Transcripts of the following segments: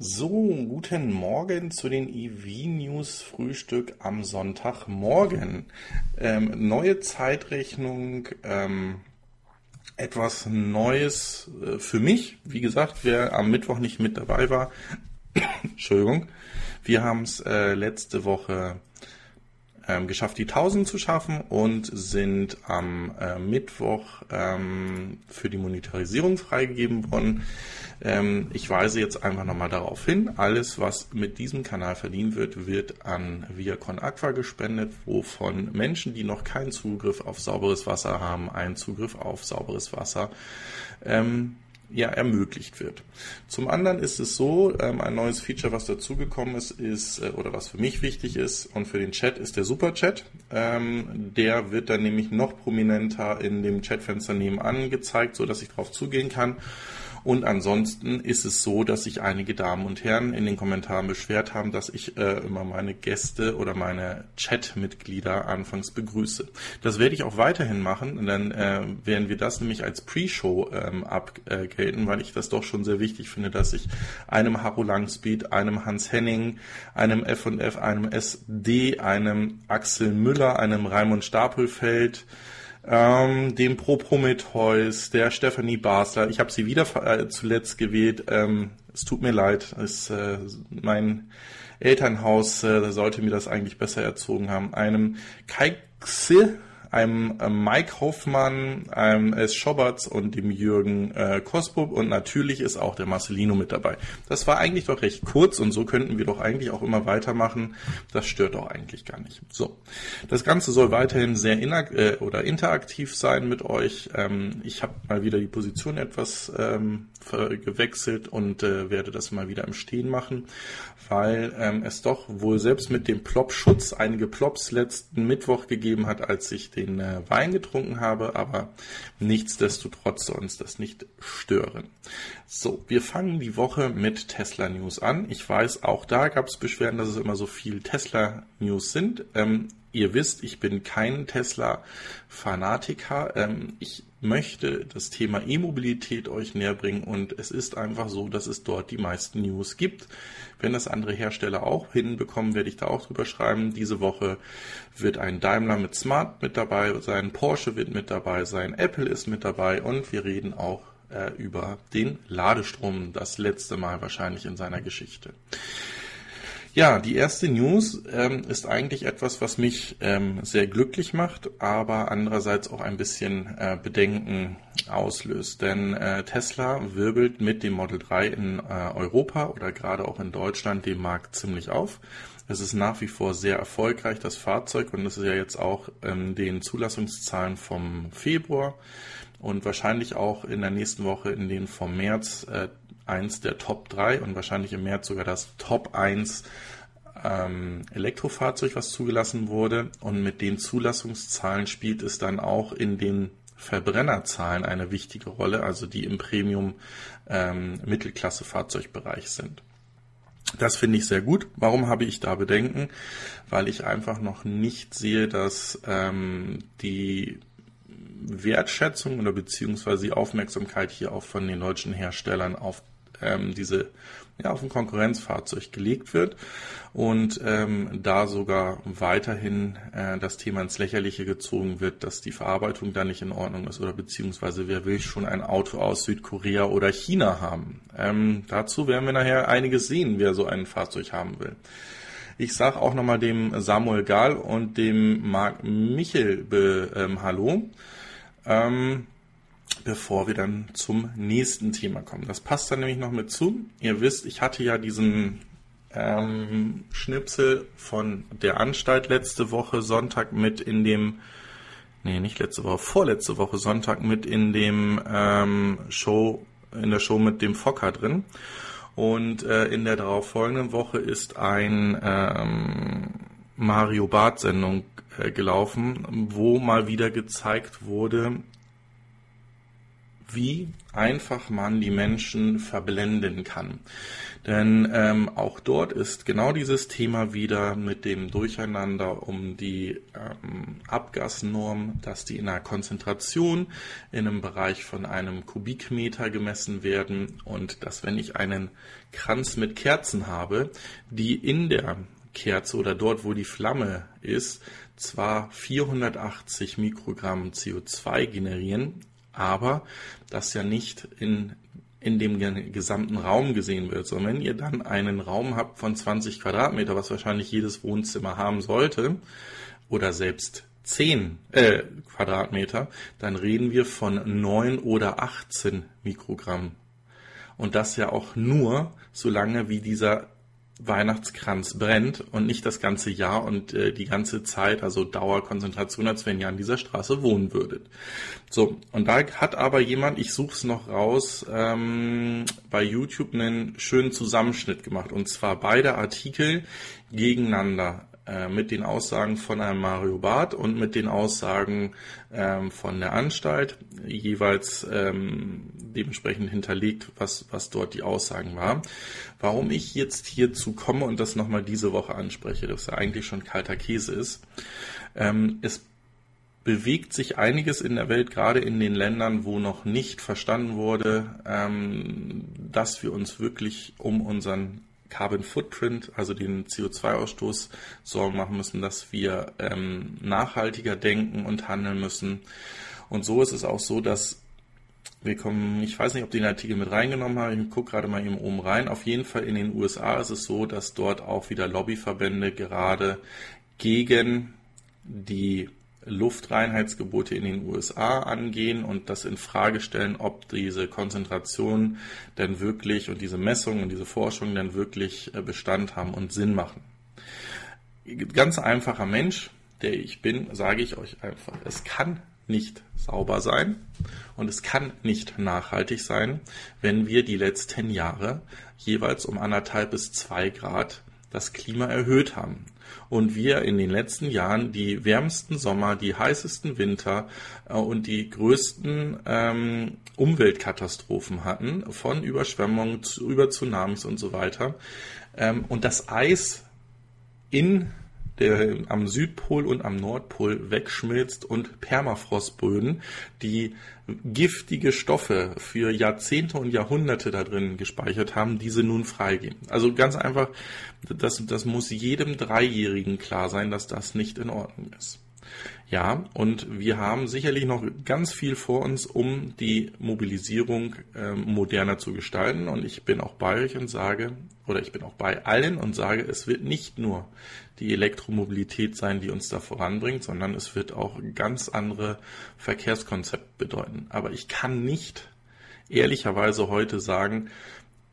So, guten Morgen zu den EV News Frühstück am Sonntagmorgen. Ähm, neue Zeitrechnung, ähm, etwas Neues äh, für mich. Wie gesagt, wer am Mittwoch nicht mit dabei war, Entschuldigung, wir haben es äh, letzte Woche ähm, geschafft, die 1000 zu schaffen und sind am äh, Mittwoch ähm, für die Monetarisierung freigegeben worden. Ähm, ich weise jetzt einfach nochmal darauf hin, alles, was mit diesem Kanal verdient wird, wird an Viacon Aqua gespendet, wovon Menschen, die noch keinen Zugriff auf sauberes Wasser haben, einen Zugriff auf sauberes Wasser ähm, ja, ermöglicht wird. Zum anderen ist es so, ähm, ein neues Feature, was dazugekommen ist, ist, äh, oder was für mich wichtig ist und für den Chat, ist der Superchat. Ähm, der wird dann nämlich noch prominenter in dem Chatfenster nebenan gezeigt, so dass ich darauf zugehen kann. Und ansonsten ist es so, dass sich einige Damen und Herren in den Kommentaren beschwert haben, dass ich äh, immer meine Gäste oder meine Chat-Mitglieder anfangs begrüße. Das werde ich auch weiterhin machen. dann äh, werden wir das nämlich als Pre-Show ähm, abgelten, weil ich das doch schon sehr wichtig finde, dass ich einem Harro Langspeed, einem Hans Henning, einem F&F, einem SD, einem Axel Müller, einem Raimund Stapelfeld, ähm, dem Pro Prometheus, der Stephanie Basler. Ich habe sie wieder äh, zuletzt gewählt. Ähm, es tut mir leid, es, äh, mein Elternhaus äh, sollte mir das eigentlich besser erzogen haben. Einem Kai Xe, einem Mike Hoffmann, einem S. Schoberts und dem Jürgen äh, Kosbub und natürlich ist auch der Marcelino mit dabei. Das war eigentlich doch recht kurz und so könnten wir doch eigentlich auch immer weitermachen. Das stört doch eigentlich gar nicht. So, das Ganze soll weiterhin sehr äh, oder interaktiv sein mit euch. Ähm, ich habe mal wieder die Position etwas ähm, gewechselt und äh, werde das mal wieder im Stehen machen, weil ähm, es doch wohl selbst mit dem Plop-Schutz einige Plops letzten Mittwoch gegeben hat, als ich den äh, Wein getrunken habe, aber nichtsdestotrotz soll uns das nicht stören. So, wir fangen die Woche mit Tesla News an. Ich weiß, auch da gab es Beschwerden, dass es immer so viel Tesla News sind. Ähm, ihr wisst, ich bin kein Tesla-Fanatiker. Ähm, ich möchte das Thema E-Mobilität euch näher bringen und es ist einfach so, dass es dort die meisten News gibt. Wenn das andere Hersteller auch hinbekommen, werde ich da auch drüber schreiben. Diese Woche wird ein Daimler mit Smart mit dabei sein, Porsche wird mit dabei sein, Apple ist mit dabei und wir reden auch äh, über den Ladestrom, das letzte Mal wahrscheinlich in seiner Geschichte. Ja, die erste News ähm, ist eigentlich etwas, was mich ähm, sehr glücklich macht, aber andererseits auch ein bisschen äh, Bedenken auslöst. Denn äh, Tesla wirbelt mit dem Model 3 in äh, Europa oder gerade auch in Deutschland den Markt ziemlich auf. Es ist nach wie vor sehr erfolgreich, das Fahrzeug, und es ist ja jetzt auch ähm, den Zulassungszahlen vom Februar und wahrscheinlich auch in der nächsten Woche in den vom März äh, eins der Top 3 und wahrscheinlich im März sogar das Top 1 ähm, Elektrofahrzeug, was zugelassen wurde. Und mit den Zulassungszahlen spielt es dann auch in den Verbrennerzahlen eine wichtige Rolle, also die im Premium ähm, sind. Das finde ich sehr gut. Warum habe ich da Bedenken? Weil ich einfach noch nicht sehe, dass ähm, die Wertschätzung oder beziehungsweise die Aufmerksamkeit hier auch von den deutschen Herstellern auf ähm, diese ja, auf ein Konkurrenzfahrzeug gelegt wird und ähm, da sogar weiterhin äh, das Thema ins Lächerliche gezogen wird, dass die Verarbeitung da nicht in Ordnung ist oder beziehungsweise wer will schon ein Auto aus Südkorea oder China haben. Ähm, dazu werden wir nachher einiges sehen, wer so ein Fahrzeug haben will. Ich sage auch nochmal dem Samuel Gahl und dem Marc Michel be, ähm, Hallo. Ähm, bevor wir dann zum nächsten Thema kommen. Das passt dann nämlich noch mit zu. Ihr wisst, ich hatte ja diesen ähm, Schnipsel von der Anstalt letzte Woche Sonntag mit in dem, nee, nicht letzte Woche, vorletzte Woche Sonntag mit in dem ähm, Show, in der Show mit dem Fokker drin. Und äh, in der darauffolgenden Woche ist ein ähm, Mario Bart Sendung äh, gelaufen, wo mal wieder gezeigt wurde, wie einfach man die Menschen verblenden kann. Denn ähm, auch dort ist genau dieses Thema wieder mit dem Durcheinander um die ähm, Abgasnorm, dass die in einer Konzentration in einem Bereich von einem Kubikmeter gemessen werden und dass wenn ich einen Kranz mit Kerzen habe, die in der Kerze oder dort, wo die Flamme ist, zwar 480 Mikrogramm CO2 generieren, aber das ja nicht in, in dem gesamten Raum gesehen wird, sondern wenn ihr dann einen Raum habt von 20 Quadratmeter, was wahrscheinlich jedes Wohnzimmer haben sollte, oder selbst 10 äh, Quadratmeter, dann reden wir von 9 oder 18 Mikrogramm. Und das ja auch nur, solange wie dieser Weihnachtskranz brennt und nicht das ganze Jahr und äh, die ganze Zeit, also Dauerkonzentration, als wenn ihr an dieser Straße wohnen würdet. So, und da hat aber jemand, ich suche es noch raus, ähm, bei YouTube einen schönen Zusammenschnitt gemacht. Und zwar beide Artikel gegeneinander äh, mit den Aussagen von einem Mario Barth und mit den Aussagen ähm, von der Anstalt, jeweils ähm, dementsprechend hinterlegt, was, was dort die Aussagen war. Warum ich jetzt hierzu komme und das nochmal diese Woche anspreche, das ja eigentlich schon kalter Käse ist, ähm, es bewegt sich einiges in der Welt, gerade in den Ländern, wo noch nicht verstanden wurde, ähm, dass wir uns wirklich um unseren Carbon Footprint, also den CO2-Ausstoß, Sorgen machen müssen, dass wir ähm, nachhaltiger denken und handeln müssen. Und so ist es auch so, dass wir kommen, ich weiß nicht, ob die den Artikel mit reingenommen haben, ich gucke gerade mal eben oben rein. Auf jeden Fall in den USA ist es so, dass dort auch wieder Lobbyverbände gerade gegen die Luftreinheitsgebote in den USA angehen und das in Frage stellen, ob diese Konzentration denn wirklich und diese Messungen und diese Forschung denn wirklich äh, Bestand haben und Sinn machen. Ganz einfacher Mensch, der ich bin, sage ich euch einfach, es kann nicht sauber sein und es kann nicht nachhaltig sein, wenn wir die letzten Jahre jeweils um anderthalb bis zwei Grad das Klima erhöht haben und wir in den letzten Jahren die wärmsten Sommer, die heißesten Winter äh, und die größten ähm, Umweltkatastrophen hatten, von Überschwemmungen zu, über Tsunamis und so weiter. Ähm, und das Eis in der am Südpol und am Nordpol wegschmilzt und Permafrostböden, die giftige Stoffe für Jahrzehnte und Jahrhunderte da drin gespeichert haben, diese nun freigeben. Also ganz einfach, das, das muss jedem Dreijährigen klar sein, dass das nicht in Ordnung ist. Ja, und wir haben sicherlich noch ganz viel vor uns, um die Mobilisierung äh, moderner zu gestalten. Und ich bin auch bei euch und sage, oder ich bin auch bei allen und sage, es wird nicht nur die Elektromobilität sein, die uns da voranbringt, sondern es wird auch ganz andere Verkehrskonzepte bedeuten. Aber ich kann nicht ehrlicherweise heute sagen,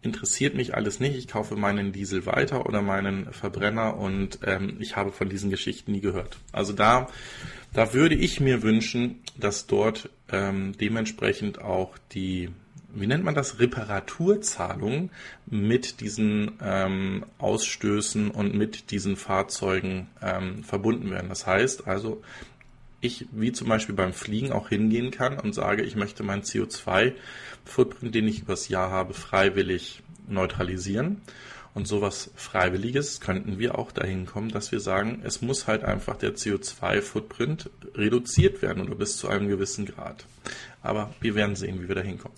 interessiert mich alles nicht, ich kaufe meinen Diesel weiter oder meinen Verbrenner und ähm, ich habe von diesen Geschichten nie gehört. Also da, da würde ich mir wünschen, dass dort ähm, dementsprechend auch die wie nennt man das, Reparaturzahlungen mit diesen ähm, Ausstößen und mit diesen Fahrzeugen ähm, verbunden werden. Das heißt also, ich wie zum Beispiel beim Fliegen auch hingehen kann und sage, ich möchte meinen CO2-Footprint, den ich übers Jahr habe, freiwillig neutralisieren. Und sowas Freiwilliges könnten wir auch dahin kommen, dass wir sagen, es muss halt einfach der CO2-Footprint reduziert werden oder bis zu einem gewissen Grad. Aber wir werden sehen, wie wir da hinkommen.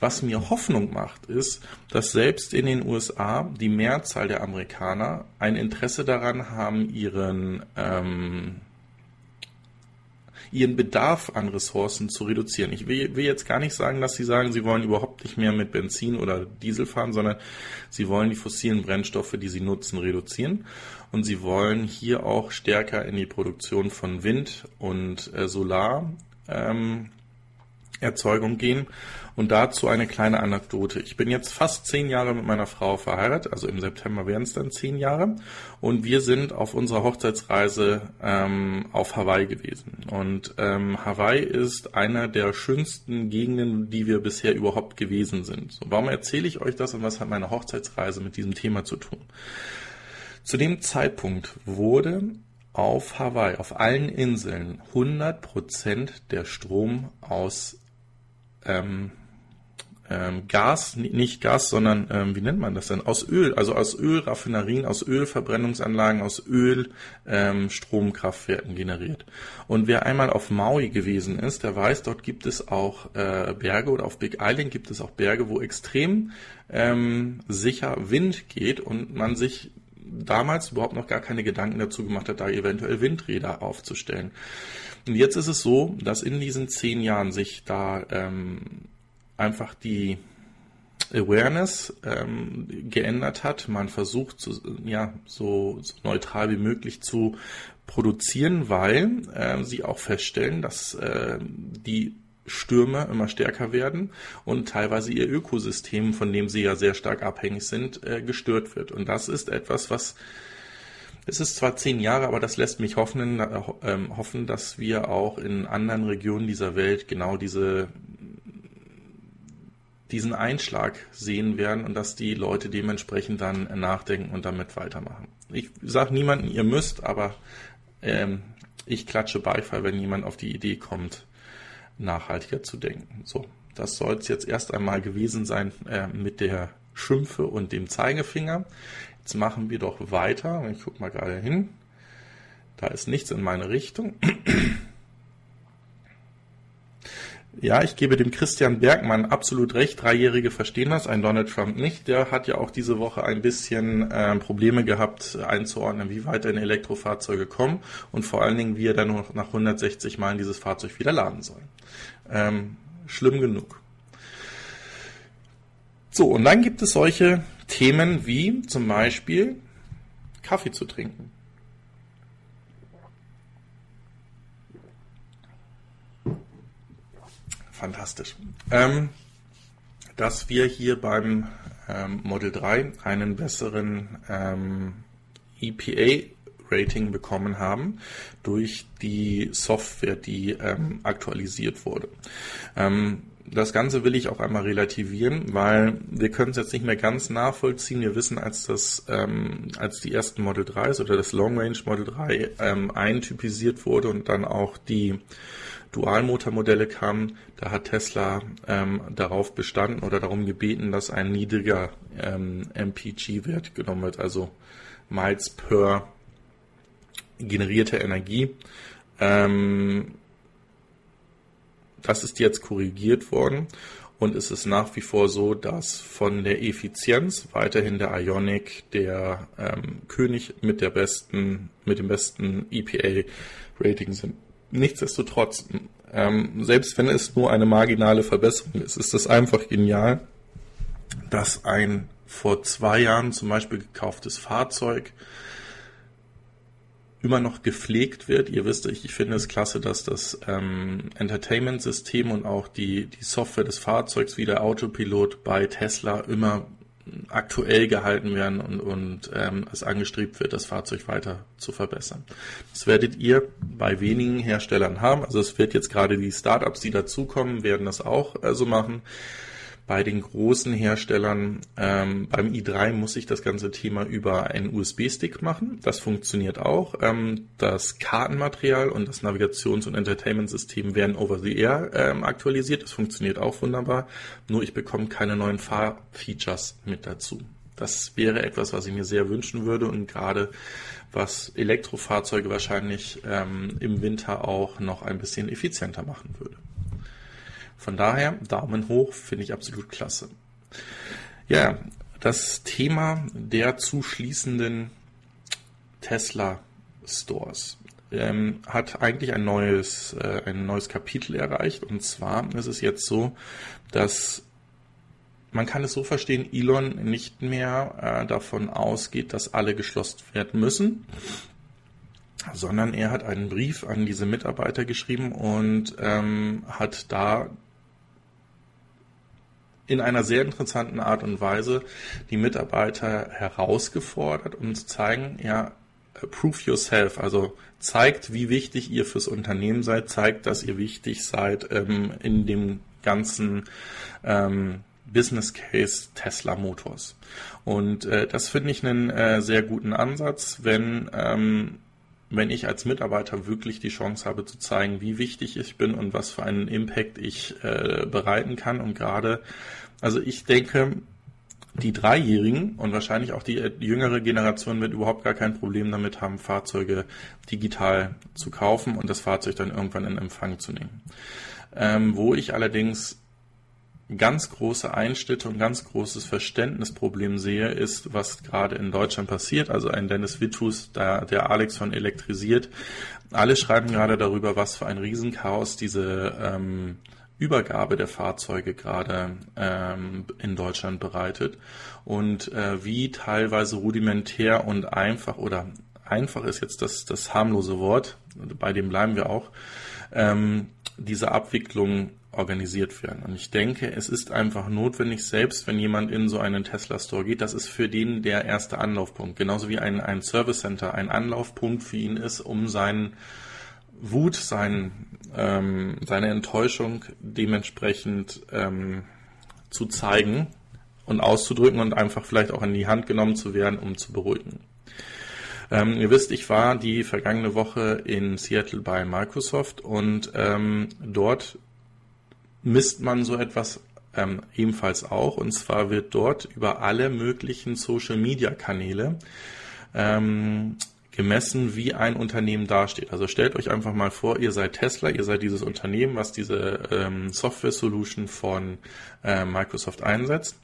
Was mir Hoffnung macht, ist, dass selbst in den USA die Mehrzahl der Amerikaner ein Interesse daran haben, ihren ähm, ihren Bedarf an Ressourcen zu reduzieren. Ich will, will, jetzt gar nicht sagen, dass sie sagen, sie wollen überhaupt nicht mehr mit Benzin oder Diesel fahren, sondern sie wollen die fossilen Brennstoffe, die sie nutzen, reduzieren. Und sie wollen hier auch stärker in die Produktion von Wind und äh, Solar ähm, Erzeugung gehen. Und dazu eine kleine Anekdote. Ich bin jetzt fast zehn Jahre mit meiner Frau verheiratet, also im September werden es dann zehn Jahre. Und wir sind auf unserer Hochzeitsreise ähm, auf Hawaii gewesen. Und ähm, Hawaii ist einer der schönsten Gegenden, die wir bisher überhaupt gewesen sind. So, warum erzähle ich euch das und was hat meine Hochzeitsreise mit diesem Thema zu tun? Zu dem Zeitpunkt wurde auf Hawaii, auf allen Inseln, 100% der Strom aus ähm, ähm, Gas, nicht Gas, sondern ähm, wie nennt man das denn? Aus Öl, also aus Ölraffinerien, aus Ölverbrennungsanlagen, aus Ölstromkraftwerken ähm, generiert. Und wer einmal auf Maui gewesen ist, der weiß, dort gibt es auch äh, Berge oder auf Big Island gibt es auch Berge, wo extrem ähm, sicher Wind geht und man sich damals überhaupt noch gar keine Gedanken dazu gemacht hat, da eventuell Windräder aufzustellen. Und jetzt ist es so, dass in diesen zehn Jahren sich da ähm, einfach die Awareness ähm, geändert hat. Man versucht, so, ja, so, so neutral wie möglich zu produzieren, weil äh, sie auch feststellen, dass äh, die Stürme immer stärker werden und teilweise ihr Ökosystem, von dem sie ja sehr stark abhängig sind, äh, gestört wird. Und das ist etwas, was es ist zwar zehn Jahre, aber das lässt mich hoffen, äh, hoffen, dass wir auch in anderen Regionen dieser Welt genau diese diesen Einschlag sehen werden und dass die Leute dementsprechend dann nachdenken und damit weitermachen. Ich sage niemanden, ihr müsst, aber ähm, ich klatsche Beifall, wenn jemand auf die Idee kommt, nachhaltiger zu denken. So, das soll es jetzt erst einmal gewesen sein äh, mit der Schimpfe und dem Zeigefinger. Jetzt machen wir doch weiter. Ich gucke mal gerade hin. Da ist nichts in meine Richtung. Ja, ich gebe dem Christian Bergmann absolut recht. Dreijährige verstehen das, ein Donald Trump nicht. Der hat ja auch diese Woche ein bisschen äh, Probleme gehabt, einzuordnen, wie weit denn Elektrofahrzeuge kommen und vor allen Dingen, wie er dann noch nach 160 Meilen dieses Fahrzeug wieder laden soll. Ähm, schlimm genug. So, und dann gibt es solche Themen wie zum Beispiel Kaffee zu trinken. fantastisch. Ähm, dass wir hier beim ähm, Model 3 einen besseren ähm, EPA-Rating bekommen haben durch die Software, die ähm, aktualisiert wurde. Das Ganze will ich auch einmal relativieren, weil wir können es jetzt nicht mehr ganz nachvollziehen. Wir wissen, als das, ähm, als die ersten Model 3s oder das Long Range Model 3 ähm, eintypisiert wurde und dann auch die Dualmotormodelle kamen, da hat Tesla ähm, darauf bestanden oder darum gebeten, dass ein niedriger ähm, MPG-Wert genommen wird, also Miles per generierte Energie. Ähm, das ist jetzt korrigiert worden und es ist nach wie vor so, dass von der Effizienz weiterhin der Ionic der ähm, König mit der besten, mit dem besten EPA-Rating sind. Nichtsdestotrotz, ähm, selbst wenn es nur eine marginale Verbesserung ist, ist es einfach genial, dass ein vor zwei Jahren zum Beispiel gekauftes Fahrzeug immer noch gepflegt wird. Ihr wisst, ich, ich finde es klasse, dass das ähm, Entertainment-System und auch die, die Software des Fahrzeugs wie der Autopilot bei Tesla immer aktuell gehalten werden und, und ähm, es angestrebt wird, das Fahrzeug weiter zu verbessern. Das werdet ihr bei wenigen Herstellern haben. Also es wird jetzt gerade die Startups, die dazukommen, werden das auch äh, so machen bei den großen Herstellern. Ähm, beim i3 muss ich das ganze Thema über einen USB-Stick machen. Das funktioniert auch. Ähm, das Kartenmaterial und das Navigations- und Entertainment-System werden over the air ähm, aktualisiert. Das funktioniert auch wunderbar. Nur ich bekomme keine neuen Fahrfeatures mit dazu. Das wäre etwas, was ich mir sehr wünschen würde und gerade was Elektrofahrzeuge wahrscheinlich ähm, im Winter auch noch ein bisschen effizienter machen würde. Von daher Daumen hoch, finde ich absolut klasse. Ja, das Thema der zuschließenden Tesla Stores ähm, hat eigentlich ein neues, äh, ein neues Kapitel erreicht. Und zwar ist es jetzt so, dass man kann es so verstehen, Elon nicht mehr äh, davon ausgeht, dass alle geschlossen werden müssen, sondern er hat einen Brief an diese Mitarbeiter geschrieben und ähm, hat da in einer sehr interessanten Art und Weise die Mitarbeiter herausgefordert und zu zeigen, ja, prove yourself, also zeigt, wie wichtig ihr fürs Unternehmen seid, zeigt, dass ihr wichtig seid ähm, in dem ganzen ähm, Business Case Tesla Motors. Und äh, das finde ich einen äh, sehr guten Ansatz, wenn ähm, wenn ich als Mitarbeiter wirklich die Chance habe zu zeigen, wie wichtig ich bin und was für einen Impact ich äh, bereiten kann. Und gerade, also ich denke, die Dreijährigen und wahrscheinlich auch die jüngere Generation wird überhaupt gar kein Problem damit haben, Fahrzeuge digital zu kaufen und das Fahrzeug dann irgendwann in Empfang zu nehmen. Ähm, wo ich allerdings ganz große Einschnitte und ganz großes Verständnisproblem sehe, ist, was gerade in Deutschland passiert. Also ein Dennis Wittus, der, der Alex von elektrisiert. Alle schreiben gerade darüber, was für ein Riesenchaos diese ähm, Übergabe der Fahrzeuge gerade ähm, in Deutschland bereitet und äh, wie teilweise rudimentär und einfach oder einfach ist jetzt das, das harmlose Wort, bei dem bleiben wir auch, ähm, diese Abwicklung organisiert werden. Und ich denke, es ist einfach notwendig, selbst wenn jemand in so einen Tesla Store geht, das ist für den der erste Anlaufpunkt. Genauso wie ein, ein Service Center ein Anlaufpunkt für ihn ist, um seinen Wut, sein, ähm, seine Enttäuschung dementsprechend ähm, zu zeigen und auszudrücken und einfach vielleicht auch in die Hand genommen zu werden, um zu beruhigen. Ähm, ihr wisst, ich war die vergangene Woche in Seattle bei Microsoft und ähm, dort misst man so etwas ähm, ebenfalls auch. Und zwar wird dort über alle möglichen Social-Media-Kanäle ähm, gemessen, wie ein Unternehmen dasteht. Also stellt euch einfach mal vor, ihr seid Tesla, ihr seid dieses Unternehmen, was diese ähm, Software-Solution von äh, Microsoft einsetzt.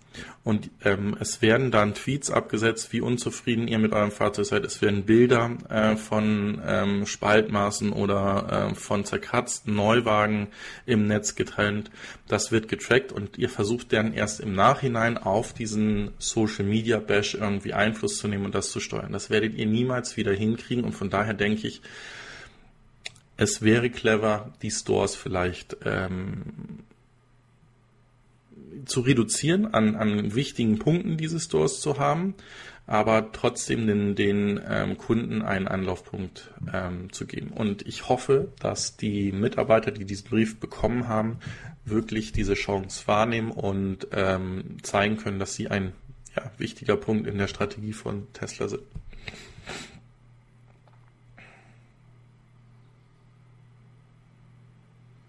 Und ähm, es werden dann Tweets abgesetzt, wie unzufrieden ihr mit eurem Fahrzeug seid. Es werden Bilder äh, von ähm, Spaltmaßen oder äh, von zerkratzten Neuwagen im Netz getrennt. Das wird getrackt und ihr versucht dann erst im Nachhinein auf diesen Social Media Bash irgendwie Einfluss zu nehmen und das zu steuern. Das werdet ihr niemals wieder hinkriegen und von daher denke ich, es wäre clever, die Stores vielleicht ähm, zu reduzieren an, an wichtigen Punkten dieses Stores zu haben, aber trotzdem den, den ähm, Kunden einen Anlaufpunkt ähm, zu geben. Und ich hoffe, dass die Mitarbeiter, die diesen Brief bekommen haben, wirklich diese Chance wahrnehmen und ähm, zeigen können, dass sie ein ja, wichtiger Punkt in der Strategie von Tesla sind.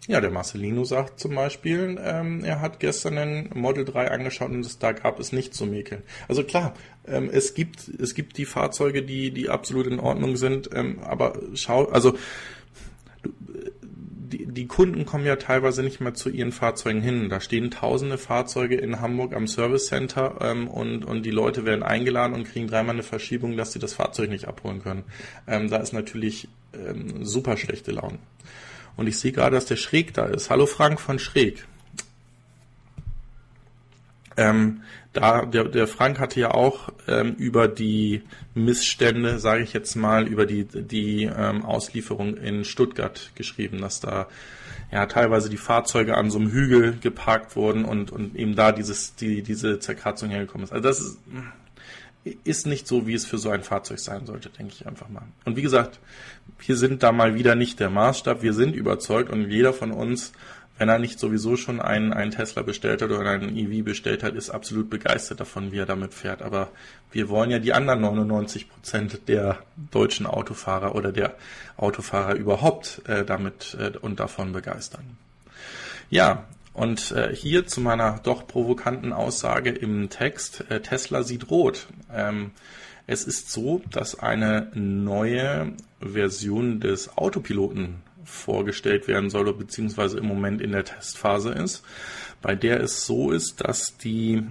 Ja, der Marcelino sagt zum Beispiel, ähm, er hat gestern ein Model 3 angeschaut und da gab es nichts zu mäkeln. Also klar, ähm, es gibt es gibt die Fahrzeuge, die die absolut in Ordnung sind, ähm, aber schau, also die, die Kunden kommen ja teilweise nicht mehr zu ihren Fahrzeugen hin. Da stehen tausende Fahrzeuge in Hamburg am Service Center ähm, und, und die Leute werden eingeladen und kriegen dreimal eine Verschiebung, dass sie das Fahrzeug nicht abholen können. Ähm, da ist natürlich ähm, super schlechte Laune. Und ich sehe gerade, dass der Schräg da ist. Hallo Frank von Schräg. Ähm, da der, der Frank hatte ja auch ähm, über die Missstände, sage ich jetzt mal, über die die ähm, Auslieferung in Stuttgart geschrieben, dass da ja teilweise die Fahrzeuge an so einem Hügel geparkt wurden und und eben da dieses die diese Zerkratzung hergekommen ist. Also das ist ist nicht so, wie es für so ein Fahrzeug sein sollte, denke ich einfach mal. Und wie gesagt, wir sind da mal wieder nicht der Maßstab. Wir sind überzeugt und jeder von uns, wenn er nicht sowieso schon einen, einen Tesla bestellt hat oder einen EV bestellt hat, ist absolut begeistert davon, wie er damit fährt. Aber wir wollen ja die anderen 99 Prozent der deutschen Autofahrer oder der Autofahrer überhaupt äh, damit äh, und davon begeistern. Ja, und äh, hier zu meiner doch provokanten Aussage im Text, äh, Tesla sieht rot. Ähm, es ist so, dass eine neue Version des Autopiloten vorgestellt werden soll, beziehungsweise im Moment in der Testphase ist, bei der es so ist, dass die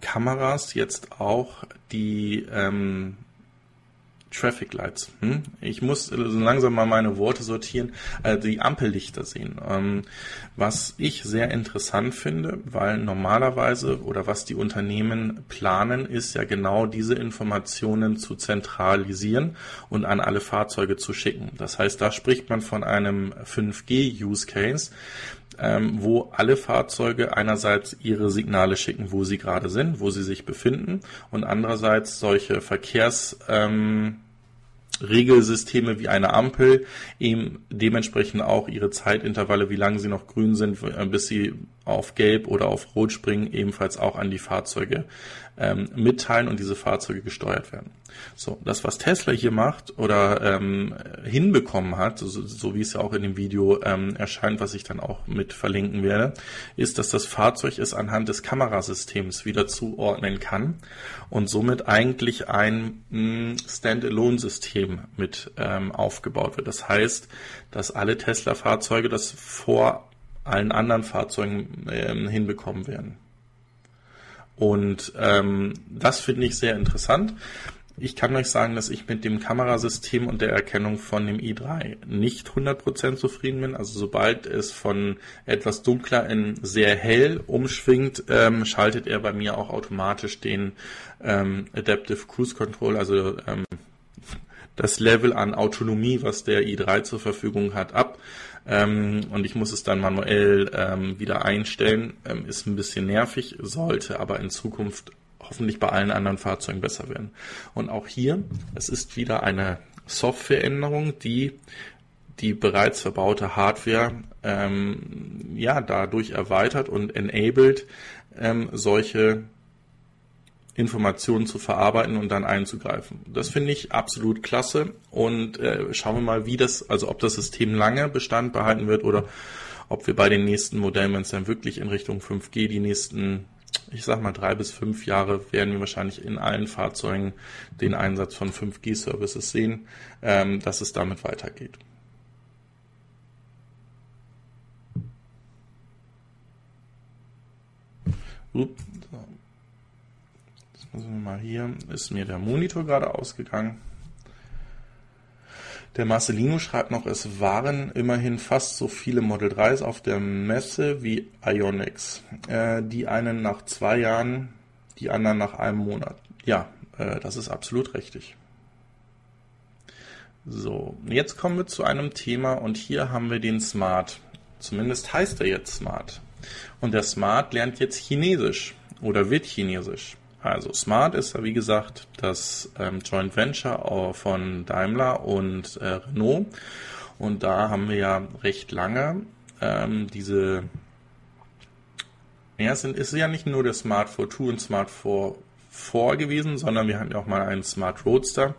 Kameras jetzt auch die ähm, Traffic Lights. Hm? Ich muss so langsam mal meine Worte sortieren, äh, die Ampellichter sehen. Ähm, was ich sehr interessant finde, weil normalerweise oder was die Unternehmen planen, ist ja genau diese Informationen zu zentralisieren und an alle Fahrzeuge zu schicken. Das heißt, da spricht man von einem 5G Use Case, ähm, wo alle Fahrzeuge einerseits ihre Signale schicken, wo sie gerade sind, wo sie sich befinden und andererseits solche Verkehrs ähm, Regelsysteme wie eine Ampel eben dementsprechend auch ihre Zeitintervalle, wie lange sie noch grün sind, äh, bis sie auf Gelb oder auf Rot springen, ebenfalls auch an die Fahrzeuge ähm, mitteilen und diese Fahrzeuge gesteuert werden. So, das, was Tesla hier macht oder ähm, hinbekommen hat, so, so wie es ja auch in dem Video ähm, erscheint, was ich dann auch mit verlinken werde, ist, dass das Fahrzeug es anhand des Kamerasystems wieder zuordnen kann und somit eigentlich ein mm, Standalone-System mit ähm, aufgebaut wird. Das heißt, dass alle Tesla-Fahrzeuge das vor allen anderen Fahrzeugen ähm, hinbekommen werden. Und ähm, das finde ich sehr interessant. Ich kann euch sagen, dass ich mit dem Kamerasystem und der Erkennung von dem i3 nicht 100% zufrieden bin. Also sobald es von etwas dunkler in sehr hell umschwingt, ähm, schaltet er bei mir auch automatisch den ähm, Adaptive Cruise Control, also ähm, das Level an Autonomie, was der i3 zur Verfügung hat, ab. Ähm, und ich muss es dann manuell ähm, wieder einstellen. Ähm, ist ein bisschen nervig, sollte aber in Zukunft hoffentlich bei allen anderen Fahrzeugen besser werden. Und auch hier, es ist wieder eine Softwareänderung, die die bereits verbaute Hardware ähm, ja dadurch erweitert und enabled, ähm, solche Informationen zu verarbeiten und dann einzugreifen. Das finde ich absolut klasse und äh, schauen wir mal, wie das, also ob das System lange Bestand behalten wird oder ob wir bei den nächsten Modellen, wenn es dann wirklich in Richtung 5G die nächsten ich sag mal, drei bis fünf Jahre werden wir wahrscheinlich in allen Fahrzeugen den Einsatz von 5G-Services sehen, ähm, dass es damit weitergeht. Ups. Wir mal hier, ist mir der Monitor gerade ausgegangen. Der Marcelino schreibt noch, es waren immerhin fast so viele Model 3s auf der Messe wie Ionics. Äh, die einen nach zwei Jahren, die anderen nach einem Monat. Ja, äh, das ist absolut richtig. So, jetzt kommen wir zu einem Thema und hier haben wir den Smart. Zumindest heißt er jetzt Smart. Und der Smart lernt jetzt Chinesisch oder wird Chinesisch. Also Smart ist, wie gesagt, das ähm, Joint Venture von Daimler und äh, Renault. Und da haben wir ja recht lange ähm, diese ja, es ist ja nicht nur der Smart 4.2 und Smart 4 vor gewesen, sondern wir hatten ja auch mal einen Smart Roadster,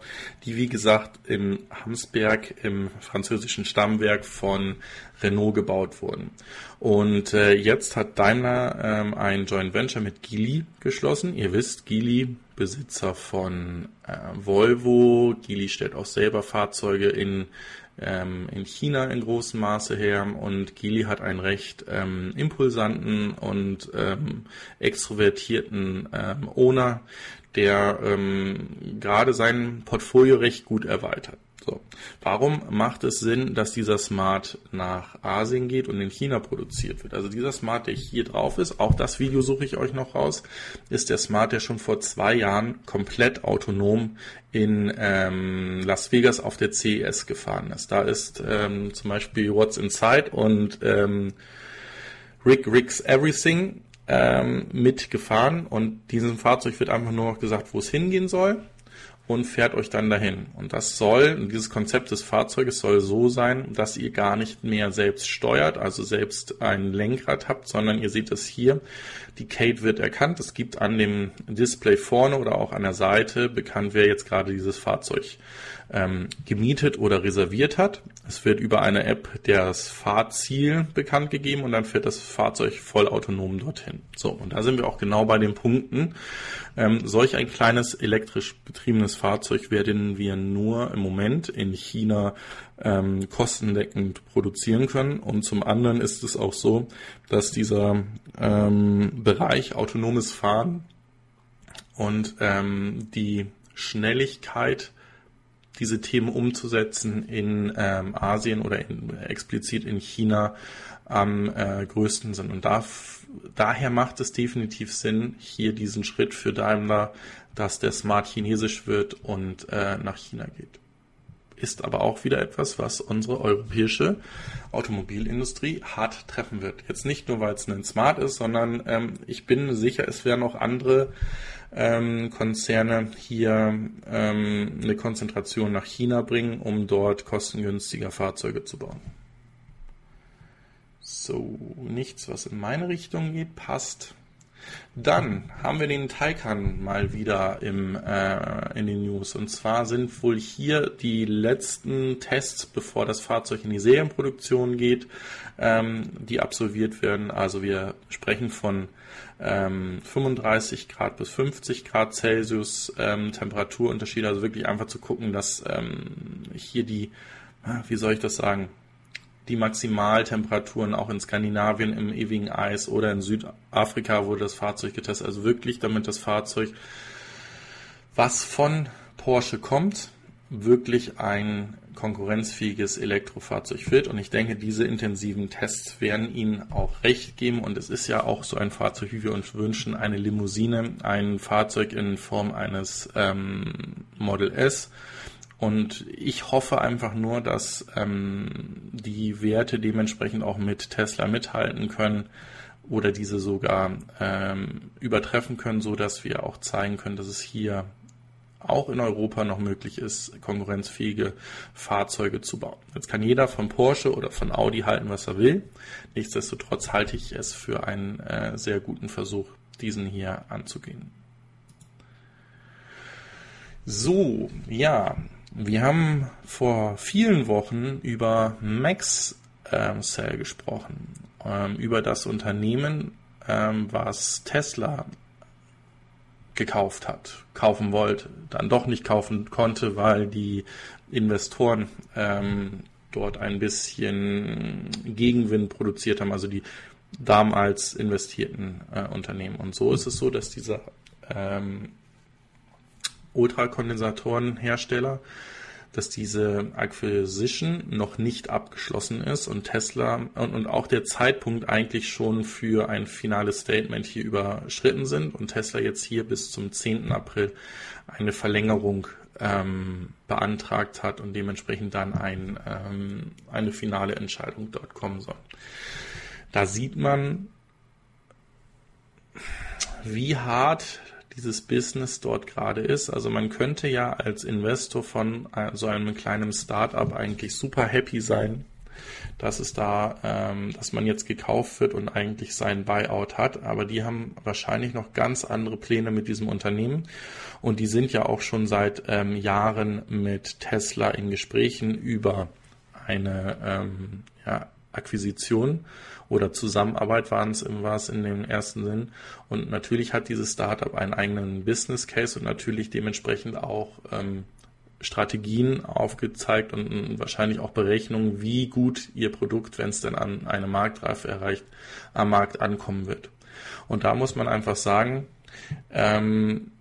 die wie gesagt im Hamsberg im französischen Stammwerk von Renault gebaut wurden. Und äh, jetzt hat Daimler ähm, ein Joint Venture mit Geely geschlossen. Ihr wisst, Geely Besitzer von äh, Volvo. Geely stellt auch selber Fahrzeuge in ähm, in China in großem Maße her und Geely hat einen recht ähm, impulsanten und ähm, extrovertierten ähm, Owner, der ähm, gerade sein Portfolio recht gut erweitert. So. Warum macht es Sinn, dass dieser Smart nach Asien geht und in China produziert wird? Also dieser Smart, der hier drauf ist, auch das Video suche ich euch noch raus, ist der Smart, der schon vor zwei Jahren komplett autonom in ähm, Las Vegas auf der CES gefahren ist. Da ist ähm, zum Beispiel What's Inside und ähm, Rick Ricks Everything ähm, mitgefahren und diesem Fahrzeug wird einfach nur noch gesagt, wo es hingehen soll und fährt euch dann dahin. Und das soll, dieses Konzept des Fahrzeuges soll so sein, dass ihr gar nicht mehr selbst steuert, also selbst ein Lenkrad habt, sondern ihr seht es hier. Die Kate wird erkannt. Es gibt an dem Display vorne oder auch an der Seite bekannt, wer jetzt gerade dieses Fahrzeug ähm, gemietet oder reserviert hat. Es wird über eine App das Fahrziel bekannt gegeben und dann fährt das Fahrzeug vollautonom dorthin. So, und da sind wir auch genau bei den Punkten. Ähm, solch ein kleines elektrisch betriebenes Fahrzeug werden wir nur im Moment in China ähm, kostendeckend produzieren können. Und zum anderen ist es auch so, dass dieser ähm, Bereich autonomes Fahren und ähm, die Schnelligkeit diese Themen umzusetzen in ähm, Asien oder in, explizit in China am äh, größten sind. Und da, daher macht es definitiv Sinn, hier diesen Schritt für Daimler, dass der Smart chinesisch wird und äh, nach China geht. Ist aber auch wieder etwas, was unsere europäische Automobilindustrie hart treffen wird. Jetzt nicht nur, weil es ein Smart ist, sondern ähm, ich bin sicher, es werden auch andere ähm, Konzerne hier ähm, eine Konzentration nach China bringen, um dort kostengünstiger Fahrzeuge zu bauen. So, nichts, was in meine Richtung geht, passt. Dann haben wir den Taycan mal wieder im, äh, in den News. Und zwar sind wohl hier die letzten Tests, bevor das Fahrzeug in die Serienproduktion geht, ähm, die absolviert werden. Also wir sprechen von ähm, 35 Grad bis 50 Grad Celsius ähm, Temperaturunterschiede. Also wirklich einfach zu gucken, dass ähm, hier die, wie soll ich das sagen, die Maximaltemperaturen auch in Skandinavien im ewigen Eis oder in Südafrika wurde das Fahrzeug getestet. Also wirklich, damit das Fahrzeug, was von Porsche kommt, wirklich ein konkurrenzfähiges Elektrofahrzeug wird. Und ich denke, diese intensiven Tests werden Ihnen auch recht geben. Und es ist ja auch so ein Fahrzeug, wie wir uns wünschen, eine Limousine, ein Fahrzeug in Form eines ähm, Model S und ich hoffe einfach nur, dass ähm, die Werte dementsprechend auch mit Tesla mithalten können oder diese sogar ähm, übertreffen können, so dass wir auch zeigen können, dass es hier auch in Europa noch möglich ist, konkurrenzfähige Fahrzeuge zu bauen. Jetzt kann jeder von Porsche oder von Audi halten, was er will. Nichtsdestotrotz halte ich es für einen äh, sehr guten Versuch, diesen hier anzugehen. So, ja, wir haben vor vielen Wochen über Max ähm, Cell gesprochen, ähm, über das Unternehmen, ähm, was Tesla gekauft hat, kaufen wollte, dann doch nicht kaufen konnte, weil die Investoren ähm, dort ein bisschen Gegenwind produziert haben, also die damals investierten äh, Unternehmen. Und so ist es so, dass dieser ähm, Ultrakondensatorenhersteller, dass diese Acquisition noch nicht abgeschlossen ist und Tesla und, und auch der Zeitpunkt eigentlich schon für ein finales Statement hier überschritten sind und Tesla jetzt hier bis zum 10. April eine Verlängerung ähm, beantragt hat und dementsprechend dann ein, ähm, eine finale Entscheidung dort kommen soll. Da sieht man, wie hart dieses Business dort gerade ist. Also man könnte ja als Investor von äh, so einem kleinen Startup eigentlich super happy sein, dass es da, ähm, dass man jetzt gekauft wird und eigentlich seinen Buyout hat. Aber die haben wahrscheinlich noch ganz andere Pläne mit diesem Unternehmen. Und die sind ja auch schon seit ähm, Jahren mit Tesla in Gesprächen über eine ähm, ja, Akquisition oder Zusammenarbeit waren es, war es in dem ersten Sinn. Und natürlich hat dieses Startup einen eigenen Business Case und natürlich dementsprechend auch ähm, Strategien aufgezeigt und wahrscheinlich auch Berechnungen, wie gut ihr Produkt, wenn es denn an eine Marktreife erreicht, am Markt ankommen wird. Und da muss man einfach sagen, ähm,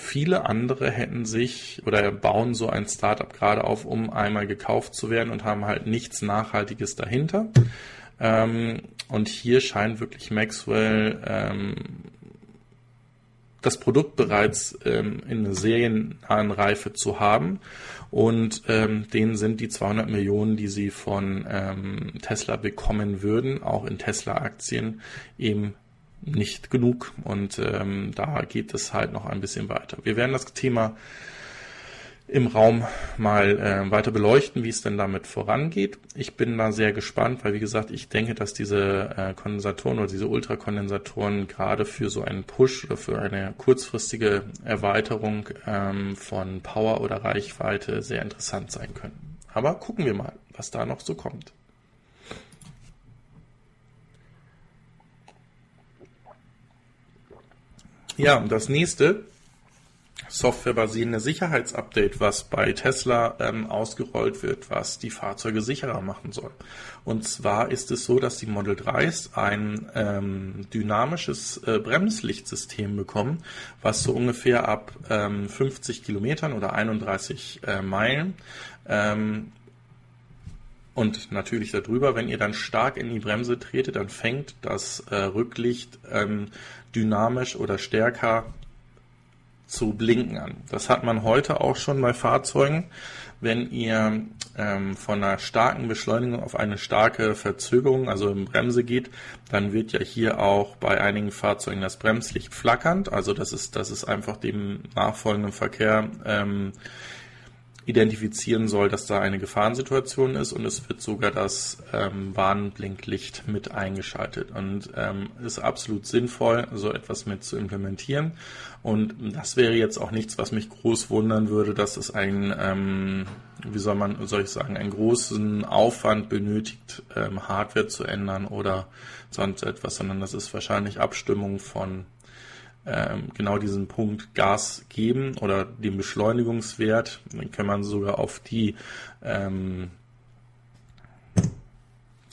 viele andere hätten sich oder bauen so ein Startup gerade auf, um einmal gekauft zu werden und haben halt nichts Nachhaltiges dahinter. Ähm, und hier scheint wirklich Maxwell ähm, das Produkt bereits ähm, in einer seriennahen Reife zu haben. Und ähm, denen sind die 200 Millionen, die sie von ähm, Tesla bekommen würden, auch in Tesla-Aktien eben nicht genug und ähm, da geht es halt noch ein bisschen weiter. Wir werden das Thema im Raum mal äh, weiter beleuchten, wie es denn damit vorangeht. Ich bin da sehr gespannt, weil wie gesagt, ich denke, dass diese äh, Kondensatoren oder diese Ultrakondensatoren gerade für so einen Push oder für eine kurzfristige Erweiterung ähm, von Power oder Reichweite sehr interessant sein können. Aber gucken wir mal, was da noch so kommt. Ja, und das nächste softwarebasierende Sicherheitsupdate, was bei Tesla ähm, ausgerollt wird, was die Fahrzeuge sicherer machen soll. Und zwar ist es so, dass die Model 3s ein ähm, dynamisches äh, Bremslichtsystem bekommen, was so ungefähr ab ähm, 50 Kilometern oder 31 äh, Meilen ähm, und natürlich darüber, wenn ihr dann stark in die Bremse tretet, dann fängt das äh, Rücklicht ähm, dynamisch oder stärker zu blinken an. Das hat man heute auch schon bei Fahrzeugen. Wenn ihr ähm, von einer starken Beschleunigung auf eine starke Verzögerung, also in Bremse geht, dann wird ja hier auch bei einigen Fahrzeugen das Bremslicht flackernd. Also das ist, das ist einfach dem nachfolgenden Verkehr ähm, identifizieren soll, dass da eine Gefahrensituation ist und es wird sogar das ähm, Warnblinklicht mit eingeschaltet. Und ähm, ist absolut sinnvoll, so etwas mit zu implementieren. Und das wäre jetzt auch nichts, was mich groß wundern würde, dass es ein, ähm, wie soll man, soll ich sagen, einen großen Aufwand benötigt, ähm, Hardware zu ändern oder sonst etwas, sondern das ist wahrscheinlich Abstimmung von genau diesen Punkt Gas geben oder den Beschleunigungswert. Dann kann man sogar auf die ähm,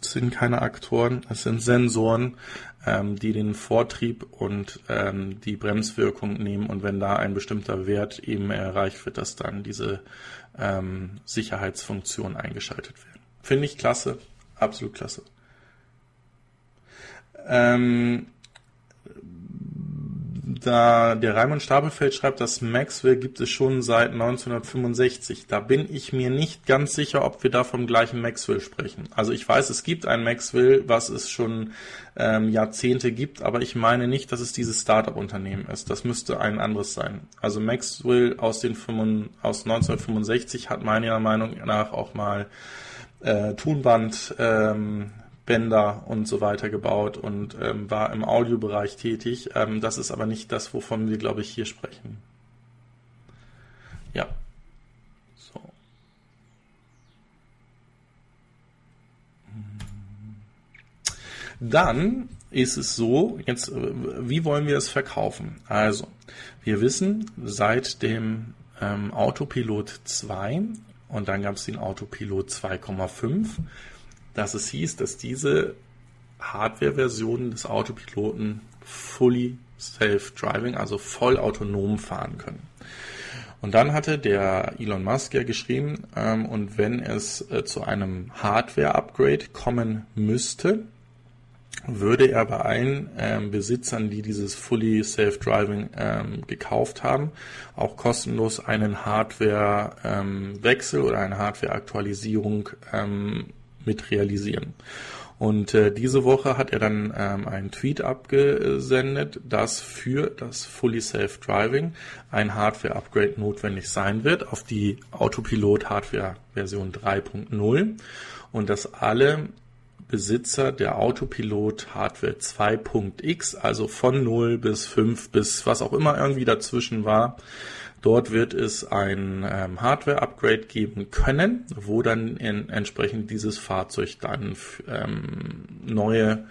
sind keine Aktoren, es sind Sensoren, ähm, die den Vortrieb und ähm, die Bremswirkung nehmen und wenn da ein bestimmter Wert eben erreicht wird, dass dann diese ähm, Sicherheitsfunktionen eingeschaltet werden. Finde ich klasse, absolut klasse. Ähm, da der Raimund Stapelfeld schreibt, dass Maxwell gibt es schon seit 1965. Da bin ich mir nicht ganz sicher, ob wir da vom gleichen Maxwell sprechen. Also ich weiß, es gibt ein Maxwell, was es schon ähm, Jahrzehnte gibt, aber ich meine nicht, dass es dieses Startup-Unternehmen ist. Das müsste ein anderes sein. Also Maxwell aus den 5, aus 1965 hat meiner Meinung nach auch mal äh, Tonband ähm, Bänder und so weiter gebaut und ähm, war im Audiobereich tätig. Ähm, das ist aber nicht das, wovon wir, glaube ich, hier sprechen. Ja. So. Dann ist es so, jetzt, äh, wie wollen wir es verkaufen? Also, wir wissen, seit dem ähm, Autopilot 2 und dann gab es den Autopilot 2,5 dass es hieß, dass diese Hardware-Versionen des Autopiloten fully self-driving, also voll autonom fahren können. Und dann hatte der Elon Musk ja geschrieben, ähm, und wenn es äh, zu einem Hardware-Upgrade kommen müsste, würde er bei allen ähm, Besitzern, die dieses Fully Self-Driving ähm, gekauft haben, auch kostenlos einen Hardware-Wechsel ähm, oder eine Hardware-Aktualisierung ähm, mit realisieren. Und äh, diese Woche hat er dann ähm, einen Tweet abgesendet, dass für das Fully Self Driving ein Hardware-Upgrade notwendig sein wird auf die Autopilot Hardware Version 3.0 und dass alle Besitzer der Autopilot Hardware 2.x, also von 0 bis 5 bis was auch immer irgendwie dazwischen war, Dort wird es ein ähm, Hardware-Upgrade geben können, wo dann in, entsprechend dieses Fahrzeug dann ähm, neue,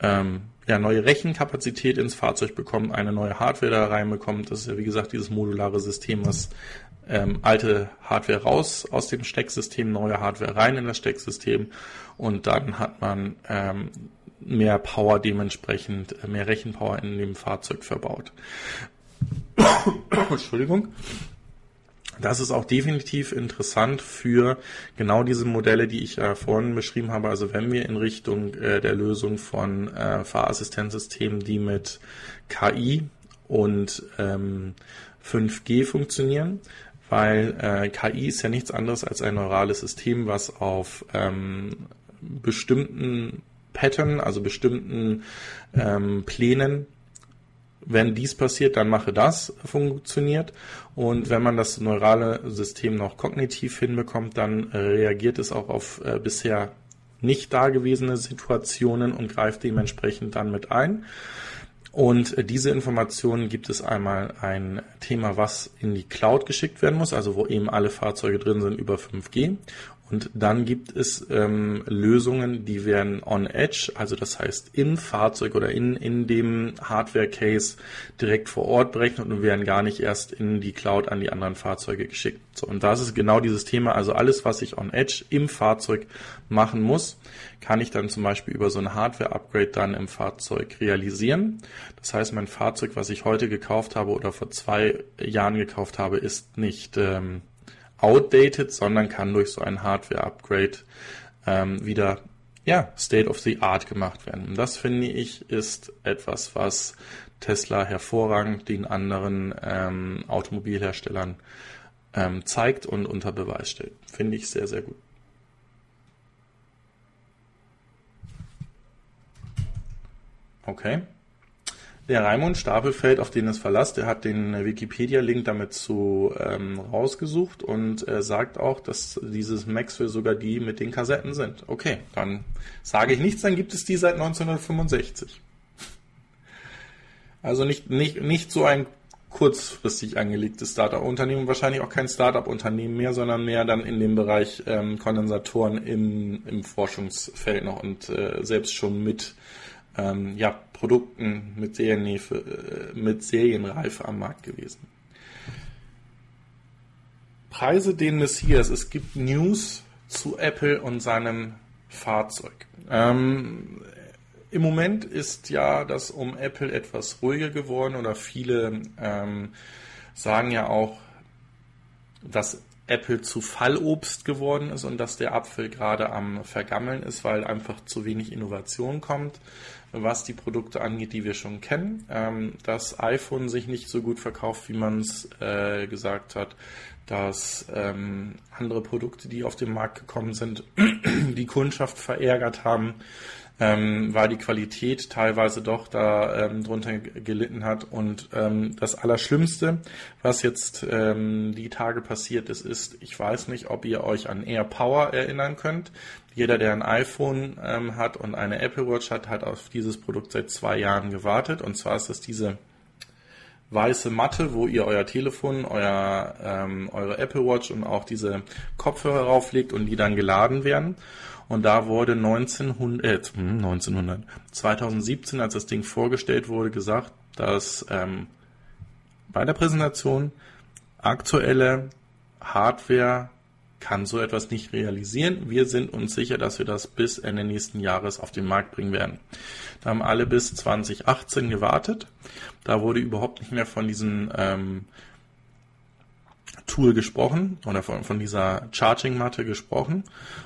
ähm, ja, neue Rechenkapazität ins Fahrzeug bekommt, eine neue Hardware da reinbekommt. Das ist ja wie gesagt dieses modulare System, was ähm, alte Hardware raus aus dem Stecksystem, neue Hardware rein in das Stecksystem und dann hat man ähm, mehr Power dementsprechend, äh, mehr Rechenpower in dem Fahrzeug verbaut. Entschuldigung. Das ist auch definitiv interessant für genau diese Modelle, die ich ja vorhin beschrieben habe. Also wenn wir in Richtung äh, der Lösung von äh, Fahrassistenzsystemen, die mit KI und ähm, 5G funktionieren, weil äh, KI ist ja nichts anderes als ein neurales System, was auf ähm, bestimmten Pattern, also bestimmten ähm, Plänen wenn dies passiert, dann mache das funktioniert. Und wenn man das neurale System noch kognitiv hinbekommt, dann äh, reagiert es auch auf äh, bisher nicht dagewesene Situationen und greift dementsprechend dann mit ein. Und äh, diese Informationen gibt es einmal ein Thema, was in die Cloud geschickt werden muss, also wo eben alle Fahrzeuge drin sind über 5G. Und dann gibt es ähm, Lösungen, die werden on edge, also das heißt im Fahrzeug oder in, in dem Hardware-Case direkt vor Ort berechnet und werden gar nicht erst in die Cloud an die anderen Fahrzeuge geschickt. So, und das ist genau dieses Thema. Also alles, was ich on edge im Fahrzeug machen muss, kann ich dann zum Beispiel über so ein Hardware-Upgrade dann im Fahrzeug realisieren. Das heißt, mein Fahrzeug, was ich heute gekauft habe oder vor zwei Jahren gekauft habe, ist nicht ähm, outdated, sondern kann durch so ein Hardware-Upgrade ähm, wieder ja, State of the Art gemacht werden. Und das finde ich ist etwas, was Tesla hervorragend den anderen ähm, Automobilherstellern ähm, zeigt und unter Beweis stellt. Finde ich sehr, sehr gut. Okay. Der Raimund Stapelfeld, auf den es verlasst, der hat den Wikipedia-Link damit zu ähm, rausgesucht und äh, sagt auch, dass dieses Maxwell sogar die mit den Kassetten sind. Okay, dann sage ich nichts, dann gibt es die seit 1965. Also nicht, nicht, nicht so ein kurzfristig angelegtes Startup-Unternehmen, wahrscheinlich auch kein Startup-Unternehmen mehr, sondern mehr dann in dem Bereich ähm, Kondensatoren im, im Forschungsfeld noch und äh, selbst schon mit ähm, ja, Produkten mit, Serienreife, äh, mit Serienreife am Markt gewesen. Preise den Messias. Es gibt News zu Apple und seinem Fahrzeug. Ähm, im Moment ist ja das um Apple etwas ruhiger geworden oder viele ähm, sagen ja auch, dass Apple zu Fallobst geworden ist und dass der Apfel gerade am Vergammeln ist, weil einfach zu wenig Innovation kommt, was die Produkte angeht, die wir schon kennen. Ähm, dass iPhone sich nicht so gut verkauft, wie man es äh, gesagt hat, dass ähm, andere Produkte, die auf den Markt gekommen sind, die Kundschaft verärgert haben ähm, weil die Qualität teilweise doch da ähm, drunter gelitten hat. Und ähm, das Allerschlimmste, was jetzt ähm, die Tage passiert ist, ist, ich weiß nicht, ob ihr euch an Air Power erinnern könnt. Jeder, der ein iPhone ähm, hat und eine Apple Watch hat, hat auf dieses Produkt seit zwei Jahren gewartet. Und zwar ist es diese weiße Matte, wo ihr euer Telefon, euer, ähm, eure Apple Watch und auch diese Kopfhörer rauflegt und die dann geladen werden. Und da wurde 1900, äh, 1900, 2017, als das Ding vorgestellt wurde, gesagt, dass ähm, bei der Präsentation aktuelle Hardware kann so etwas nicht realisieren. Wir sind uns sicher, dass wir das bis Ende nächsten Jahres auf den Markt bringen werden. Da haben alle bis 2018 gewartet. Da wurde überhaupt nicht mehr von diesen ähm, Tool gesprochen oder von, von dieser Charging-Matte gesprochen.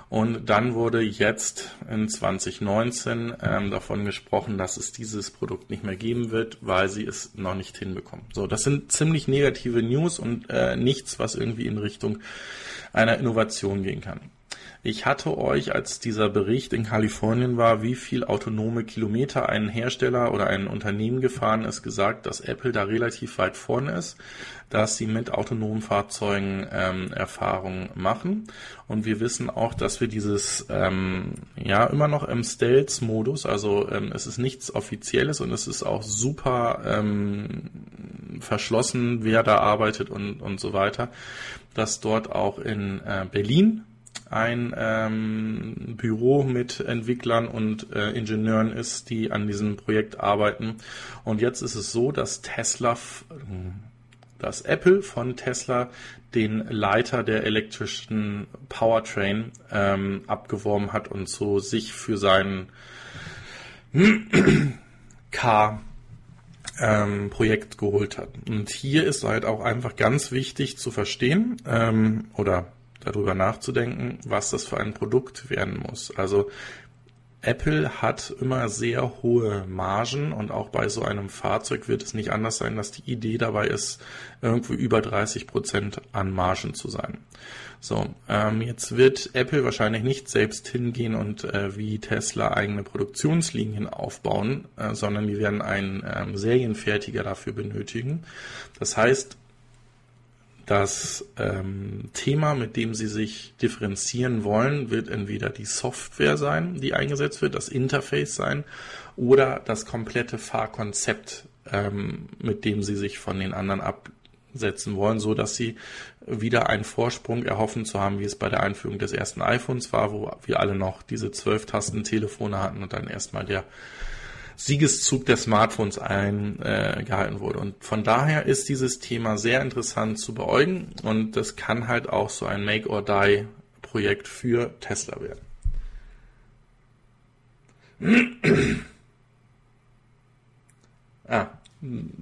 Und dann wurde jetzt in 2019 ähm, davon gesprochen, dass es dieses Produkt nicht mehr geben wird, weil sie es noch nicht hinbekommen. So, das sind ziemlich negative News und äh, nichts, was irgendwie in Richtung einer Innovation gehen kann. Ich hatte euch, als dieser Bericht in Kalifornien war, wie viel autonome Kilometer ein Hersteller oder ein Unternehmen gefahren ist, gesagt, dass Apple da relativ weit vorne ist, dass sie mit autonomen Fahrzeugen ähm, Erfahrungen machen. Und wir wissen auch, dass wir dieses ähm, ja immer noch im Stealth-Modus, also ähm, es ist nichts Offizielles und es ist auch super ähm, verschlossen, wer da arbeitet und, und so weiter, dass dort auch in äh, Berlin ein ähm, Büro mit Entwicklern und äh, Ingenieuren ist, die an diesem Projekt arbeiten. Und jetzt ist es so, dass Tesla, dass Apple von Tesla den Leiter der elektrischen Powertrain ähm, abgeworben hat und so sich für seinen Car ähm, Projekt geholt hat. Und hier ist halt auch einfach ganz wichtig zu verstehen ähm, oder darüber nachzudenken, was das für ein Produkt werden muss. Also Apple hat immer sehr hohe Margen und auch bei so einem Fahrzeug wird es nicht anders sein, dass die Idee dabei ist, irgendwo über 30 Prozent an Margen zu sein. So, ähm, jetzt wird Apple wahrscheinlich nicht selbst hingehen und äh, wie Tesla eigene Produktionslinien aufbauen, äh, sondern die werden einen ähm, Serienfertiger dafür benötigen. Das heißt, das ähm, Thema, mit dem Sie sich differenzieren wollen, wird entweder die Software sein, die eingesetzt wird, das Interface sein oder das komplette Fahrkonzept, ähm, mit dem Sie sich von den anderen absetzen wollen, so dass Sie wieder einen Vorsprung erhoffen zu haben, wie es bei der Einführung des ersten iPhones war, wo wir alle noch diese zwölf Tasten Telefone hatten und dann erstmal der Siegeszug der Smartphones eingehalten äh, wurde. Und von daher ist dieses Thema sehr interessant zu beäugen und das kann halt auch so ein Make or Die Projekt für Tesla werden. ah,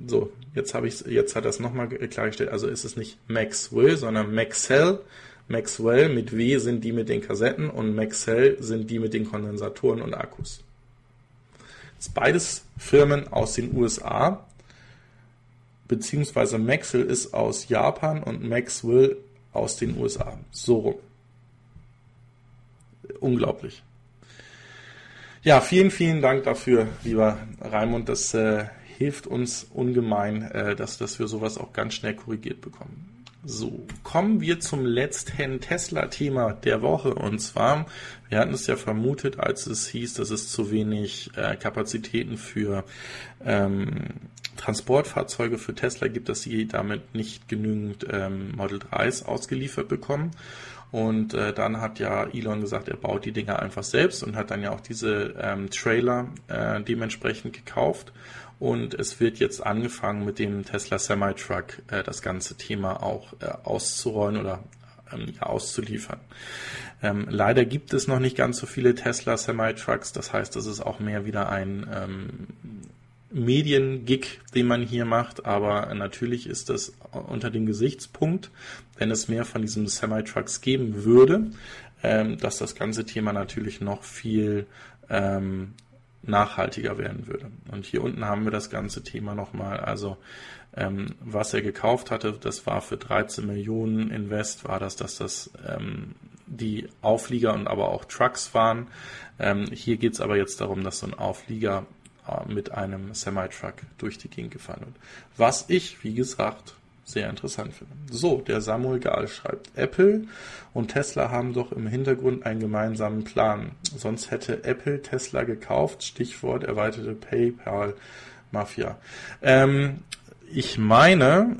so, jetzt habe ich jetzt hat es nochmal klargestellt. Also ist es nicht Maxwell, sondern Maxell. Maxwell mit W sind die mit den Kassetten und Maxell sind die mit den Kondensatoren und Akkus ist beides Firmen aus den USA, beziehungsweise Maxwell ist aus Japan und Maxwell aus den USA. So rum. Unglaublich. Ja, vielen, vielen Dank dafür, lieber Raimund. Das äh, hilft uns ungemein, äh, dass, dass wir sowas auch ganz schnell korrigiert bekommen. So, kommen wir zum letzten Tesla-Thema der Woche. Und zwar, wir hatten es ja vermutet, als es hieß, dass es zu wenig äh, Kapazitäten für ähm, Transportfahrzeuge für Tesla gibt, dass sie damit nicht genügend ähm, Model 3s ausgeliefert bekommen. Und äh, dann hat ja Elon gesagt, er baut die Dinger einfach selbst und hat dann ja auch diese ähm, Trailer äh, dementsprechend gekauft. Und es wird jetzt angefangen mit dem Tesla Semi-Truck äh, das ganze Thema auch äh, auszurollen oder ähm, auszuliefern. Ähm, leider gibt es noch nicht ganz so viele Tesla Semi-Trucks. Das heißt, das ist auch mehr wieder ein ähm, Medien-Gig, den man hier macht. Aber natürlich ist das unter dem Gesichtspunkt, wenn es mehr von diesen Semi-Trucks geben würde, ähm, dass das ganze Thema natürlich noch viel ähm, nachhaltiger werden würde. Und hier unten haben wir das ganze Thema nochmal. Also ähm, was er gekauft hatte, das war für 13 Millionen Invest, war das, dass das ähm, die Auflieger und aber auch Trucks waren. Ähm, hier geht es aber jetzt darum, dass so ein Auflieger äh, mit einem Semi-Truck durch die Gegend gefahren wird. Was ich, wie gesagt, sehr interessant finde. So, der Samuel Gahl schreibt, Apple und Tesla haben doch im Hintergrund einen gemeinsamen Plan. Sonst hätte Apple Tesla gekauft. Stichwort erweiterte PayPal-Mafia. Ähm, ich meine,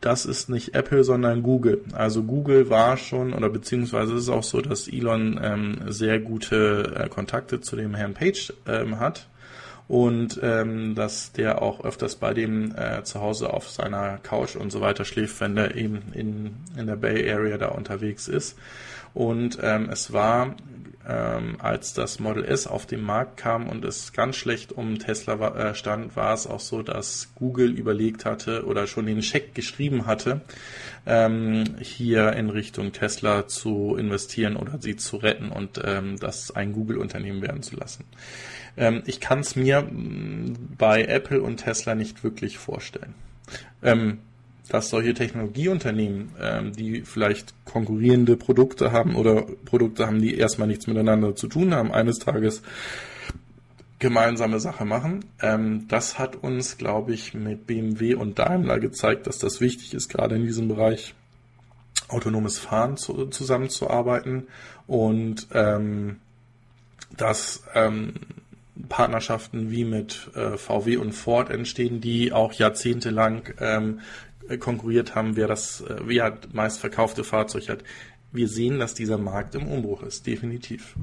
das ist nicht Apple, sondern Google. Also Google war schon, oder beziehungsweise ist es auch so, dass Elon ähm, sehr gute äh, Kontakte zu dem Herrn Page ähm, hat und ähm, dass der auch öfters bei dem äh, zu Hause auf seiner Couch und so weiter schläft, wenn der eben in, in der Bay Area da unterwegs ist. Und ähm, es war, ähm, als das Model S auf den Markt kam und es ganz schlecht um Tesla war, äh, stand, war es auch so, dass Google überlegt hatte oder schon den Scheck geschrieben hatte, ähm, hier in Richtung Tesla zu investieren oder sie zu retten und ähm, das ein Google-Unternehmen werden zu lassen. Ähm, ich kann es mir mm, bei Apple und Tesla nicht wirklich vorstellen. Ähm, dass solche Technologieunternehmen, ähm, die vielleicht konkurrierende Produkte haben oder Produkte haben, die erstmal nichts miteinander zu tun haben, eines Tages gemeinsame Sache machen. Ähm, das hat uns, glaube ich, mit BMW und Daimler gezeigt, dass das wichtig ist, gerade in diesem Bereich autonomes Fahren zu, zusammenzuarbeiten und ähm, dass ähm, Partnerschaften wie mit äh, VW und Ford entstehen, die auch jahrzehntelang ähm, konkurriert haben, wer das äh, wer meistverkaufte Fahrzeug hat. Wir sehen, dass dieser Markt im Umbruch ist, definitiv.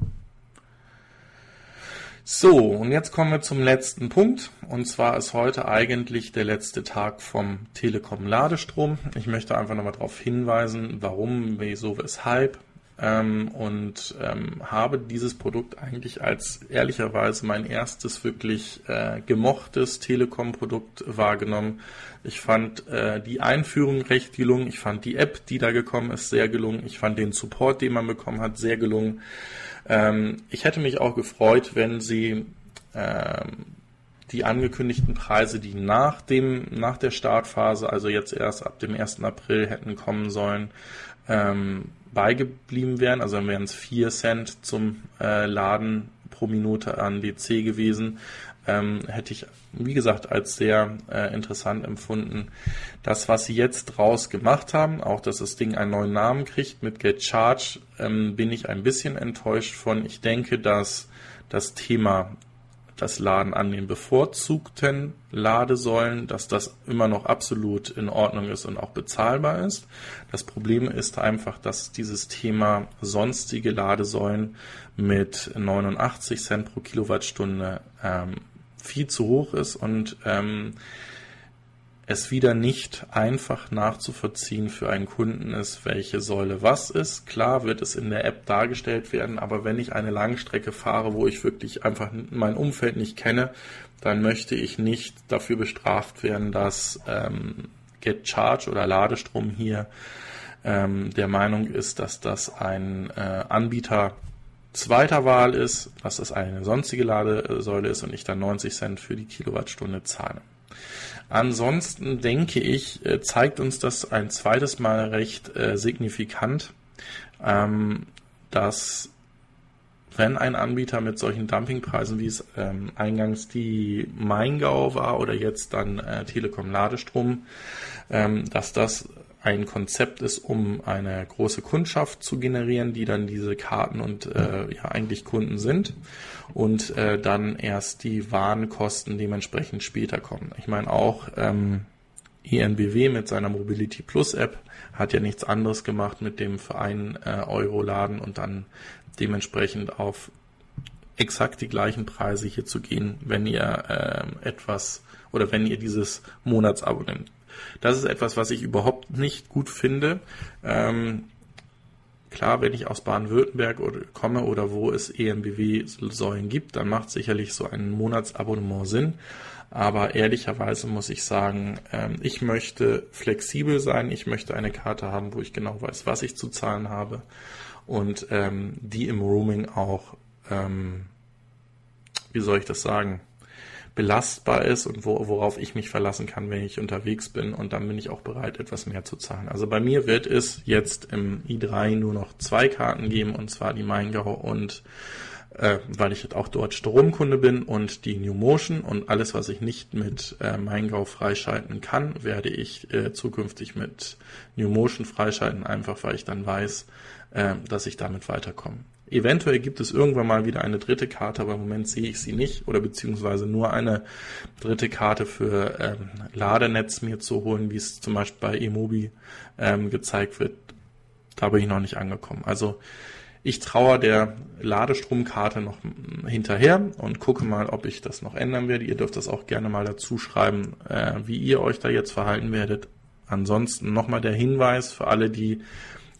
So, und jetzt kommen wir zum letzten Punkt. Und zwar ist heute eigentlich der letzte Tag vom Telekom Ladestrom. Ich möchte einfach nochmal darauf hinweisen, warum, wieso, weshalb ähm, und ähm, habe dieses Produkt eigentlich als ehrlicherweise mein erstes wirklich äh, gemochtes Telekom-Produkt wahrgenommen. Ich fand äh, die Einführung recht gelungen. Ich fand die App, die da gekommen ist, sehr gelungen. Ich fand den Support, den man bekommen hat, sehr gelungen. Ähm, ich hätte mich auch gefreut, wenn sie ähm, die angekündigten Preise, die nach dem, nach der Startphase, also jetzt erst ab dem 1. April hätten kommen sollen, ähm, beigeblieben wären. Also dann wären es 4 Cent zum äh, Laden pro Minute an DC gewesen. Ähm, hätte ich, wie gesagt, als sehr äh, interessant empfunden. Das, was sie jetzt draus gemacht haben, auch dass das Ding einen neuen Namen kriegt mit Get Charge, ähm, bin ich ein bisschen enttäuscht von. Ich denke, dass das Thema das Laden an den bevorzugten Ladesäulen, dass das immer noch absolut in Ordnung ist und auch bezahlbar ist. Das Problem ist einfach, dass dieses Thema sonstige Ladesäulen mit 89 Cent pro Kilowattstunde ähm, viel zu hoch ist und ähm, es wieder nicht einfach nachzuvollziehen für einen Kunden ist, welche Säule was ist. Klar wird es in der App dargestellt werden, aber wenn ich eine Langstrecke fahre, wo ich wirklich einfach mein Umfeld nicht kenne, dann möchte ich nicht dafür bestraft werden, dass ähm, Get Charge oder Ladestrom hier ähm, der Meinung ist, dass das ein äh, Anbieter zweiter Wahl ist, dass das eine sonstige Ladesäule ist und ich dann 90 Cent für die Kilowattstunde zahle. Ansonsten denke ich, äh, zeigt uns das ein zweites Mal recht äh, signifikant, ähm, dass wenn ein Anbieter mit solchen Dumpingpreisen, wie es ähm, eingangs die Maingau war oder jetzt dann äh, Telekom Ladestrom, ähm, dass das ein Konzept ist, um eine große Kundschaft zu generieren, die dann diese Karten und äh, ja eigentlich Kunden sind und äh, dann erst die Warenkosten dementsprechend später kommen. Ich meine auch ähm, ENBW mit seiner Mobility Plus App hat ja nichts anderes gemacht mit dem Verein äh, Euro laden und dann dementsprechend auf exakt die gleichen Preise hier zu gehen, wenn ihr äh, etwas oder wenn ihr dieses Monatsabo nimmt. Das ist etwas, was ich überhaupt nicht gut finde. Ähm, klar, wenn ich aus Baden-Württemberg komme oder wo es EMBW-Säulen gibt, dann macht sicherlich so ein Monatsabonnement Sinn. Aber ehrlicherweise muss ich sagen, ähm, ich möchte flexibel sein. Ich möchte eine Karte haben, wo ich genau weiß, was ich zu zahlen habe. Und ähm, die im Roaming auch, ähm, wie soll ich das sagen, belastbar ist und wo, worauf ich mich verlassen kann, wenn ich unterwegs bin. Und dann bin ich auch bereit, etwas mehr zu zahlen. Also bei mir wird es jetzt im i3 nur noch zwei Karten geben, und zwar die Maingau und äh, weil ich auch dort Stromkunde bin und die New Motion und alles, was ich nicht mit äh, Maingau freischalten kann, werde ich äh, zukünftig mit New Motion freischalten, einfach weil ich dann weiß, äh, dass ich damit weiterkomme. Eventuell gibt es irgendwann mal wieder eine dritte Karte, aber im Moment sehe ich sie nicht oder beziehungsweise nur eine dritte Karte für ähm, Ladenetz mir zu holen, wie es zum Beispiel bei Emobi ähm, gezeigt wird. Da bin ich noch nicht angekommen. Also ich traue der Ladestromkarte noch hinterher und gucke mal, ob ich das noch ändern werde. Ihr dürft das auch gerne mal dazu schreiben, äh, wie ihr euch da jetzt verhalten werdet. Ansonsten nochmal der Hinweis für alle, die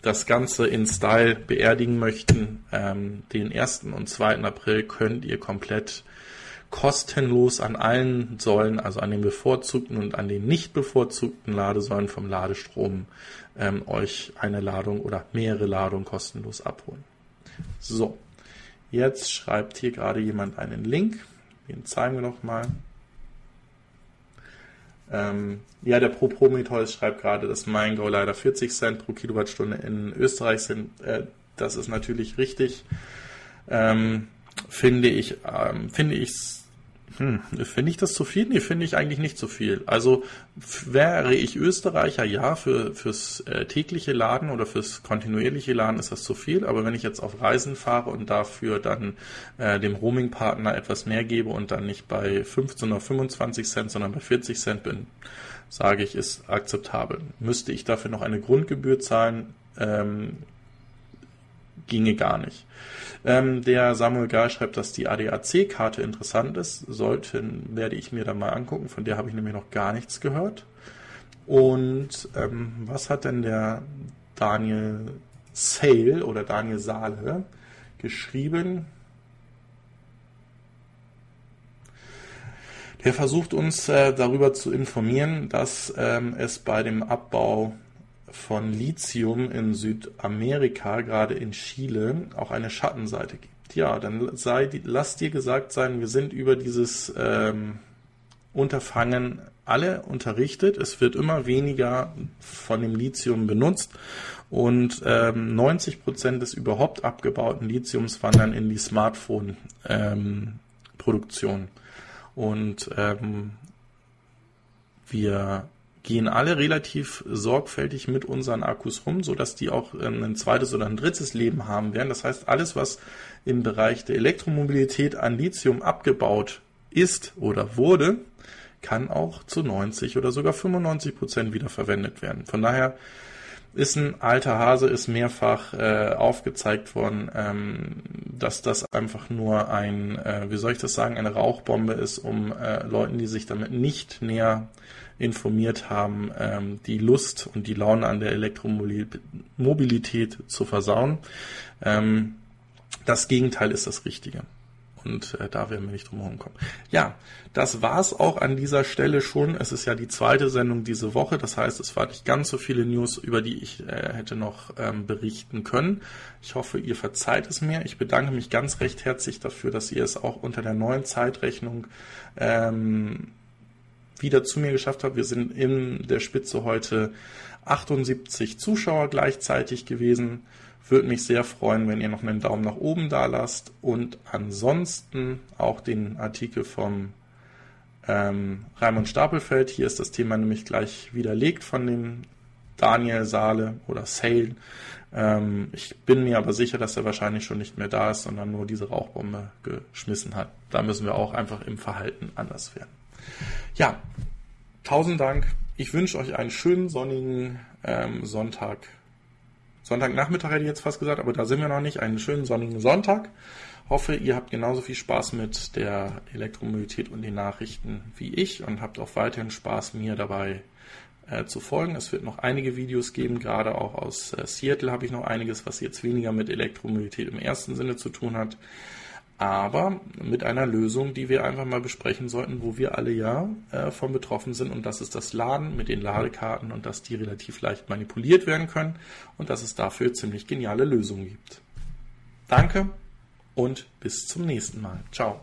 das Ganze in Style beerdigen möchten. Ähm, den 1. und 2. April könnt ihr komplett kostenlos an allen Säulen, also an den bevorzugten und an den nicht bevorzugten Ladesäulen vom Ladestrom, ähm, euch eine Ladung oder mehrere Ladungen kostenlos abholen. So, jetzt schreibt hier gerade jemand einen Link. Den zeigen wir noch mal. Ähm, ja, der Pro Prometheus schreibt gerade, dass MeinGo leider 40 Cent pro Kilowattstunde in Österreich sind. Äh, das ist natürlich richtig. Ähm, finde ich, ähm, finde ich hm, finde ich das zu viel? Nee, finde ich eigentlich nicht zu viel. Also wäre ich Österreicher, ja, für, fürs äh, tägliche Laden oder fürs kontinuierliche Laden ist das zu viel. Aber wenn ich jetzt auf Reisen fahre und dafür dann äh, dem Roaming-Partner etwas mehr gebe und dann nicht bei 15 oder 25 Cent, sondern bei 40 Cent bin, sage ich, ist akzeptabel. Müsste ich dafür noch eine Grundgebühr zahlen, ähm, ginge gar nicht. Ähm, der Samuel Gahl schreibt, dass die ADAC-Karte interessant ist. Sollten, werde ich mir da mal angucken. Von der habe ich nämlich noch gar nichts gehört. Und ähm, was hat denn der Daniel Sale oder Daniel Saale geschrieben? Der versucht uns äh, darüber zu informieren, dass ähm, es bei dem Abbau von Lithium in Südamerika, gerade in Chile, auch eine Schattenseite gibt. Ja, dann sei, lass dir gesagt sein, wir sind über dieses ähm, Unterfangen alle unterrichtet. Es wird immer weniger von dem Lithium benutzt und ähm, 90 Prozent des überhaupt abgebauten Lithiums wandern in die Smartphone-Produktion. Ähm, und ähm, wir gehen alle relativ sorgfältig mit unseren Akkus rum, so dass die auch ähm, ein zweites oder ein drittes Leben haben werden. Das heißt, alles, was im Bereich der Elektromobilität an Lithium abgebaut ist oder wurde, kann auch zu 90 oder sogar 95 Prozent wieder verwendet werden. Von daher ist ein alter Hase, ist mehrfach äh, aufgezeigt worden, ähm, dass das einfach nur ein, äh, wie soll ich das sagen, eine Rauchbombe ist, um äh, Leuten, die sich damit nicht näher informiert haben, ähm, die Lust und die Laune an der Elektromobilität zu versauen. Ähm, das Gegenteil ist das Richtige. Und äh, da werden wir nicht drum herum kommen. Ja, das war's auch an dieser Stelle schon. Es ist ja die zweite Sendung diese Woche. Das heißt, es waren nicht ganz so viele News, über die ich äh, hätte noch ähm, berichten können. Ich hoffe, ihr verzeiht es mir. Ich bedanke mich ganz recht herzlich dafür, dass ihr es auch unter der neuen Zeitrechnung ähm, wieder zu mir geschafft habe. Wir sind in der Spitze heute 78 Zuschauer gleichzeitig gewesen. Würde mich sehr freuen, wenn ihr noch einen Daumen nach oben da lasst und ansonsten auch den Artikel vom ähm, Raimund Stapelfeld. Hier ist das Thema nämlich gleich widerlegt von dem Daniel Saale oder Sale. Ähm, ich bin mir aber sicher, dass er wahrscheinlich schon nicht mehr da ist, sondern nur diese Rauchbombe geschmissen hat. Da müssen wir auch einfach im Verhalten anders werden. Ja, tausend Dank. Ich wünsche euch einen schönen sonnigen ähm, Sonntag. Sonntagnachmittag hätte ich jetzt fast gesagt, aber da sind wir noch nicht. Einen schönen sonnigen Sonntag. Hoffe, ihr habt genauso viel Spaß mit der Elektromobilität und den Nachrichten wie ich und habt auch weiterhin Spaß, mir dabei äh, zu folgen. Es wird noch einige Videos geben, gerade auch aus äh, Seattle habe ich noch einiges, was jetzt weniger mit Elektromobilität im ersten Sinne zu tun hat, aber mit einer Lösung, die wir einfach mal besprechen sollten, wo wir alle ja äh, von betroffen sind und das ist das Laden mit den Ladekarten und dass die relativ leicht manipuliert werden können und dass es dafür ziemlich geniale Lösungen gibt. Danke und bis zum nächsten Mal. Ciao.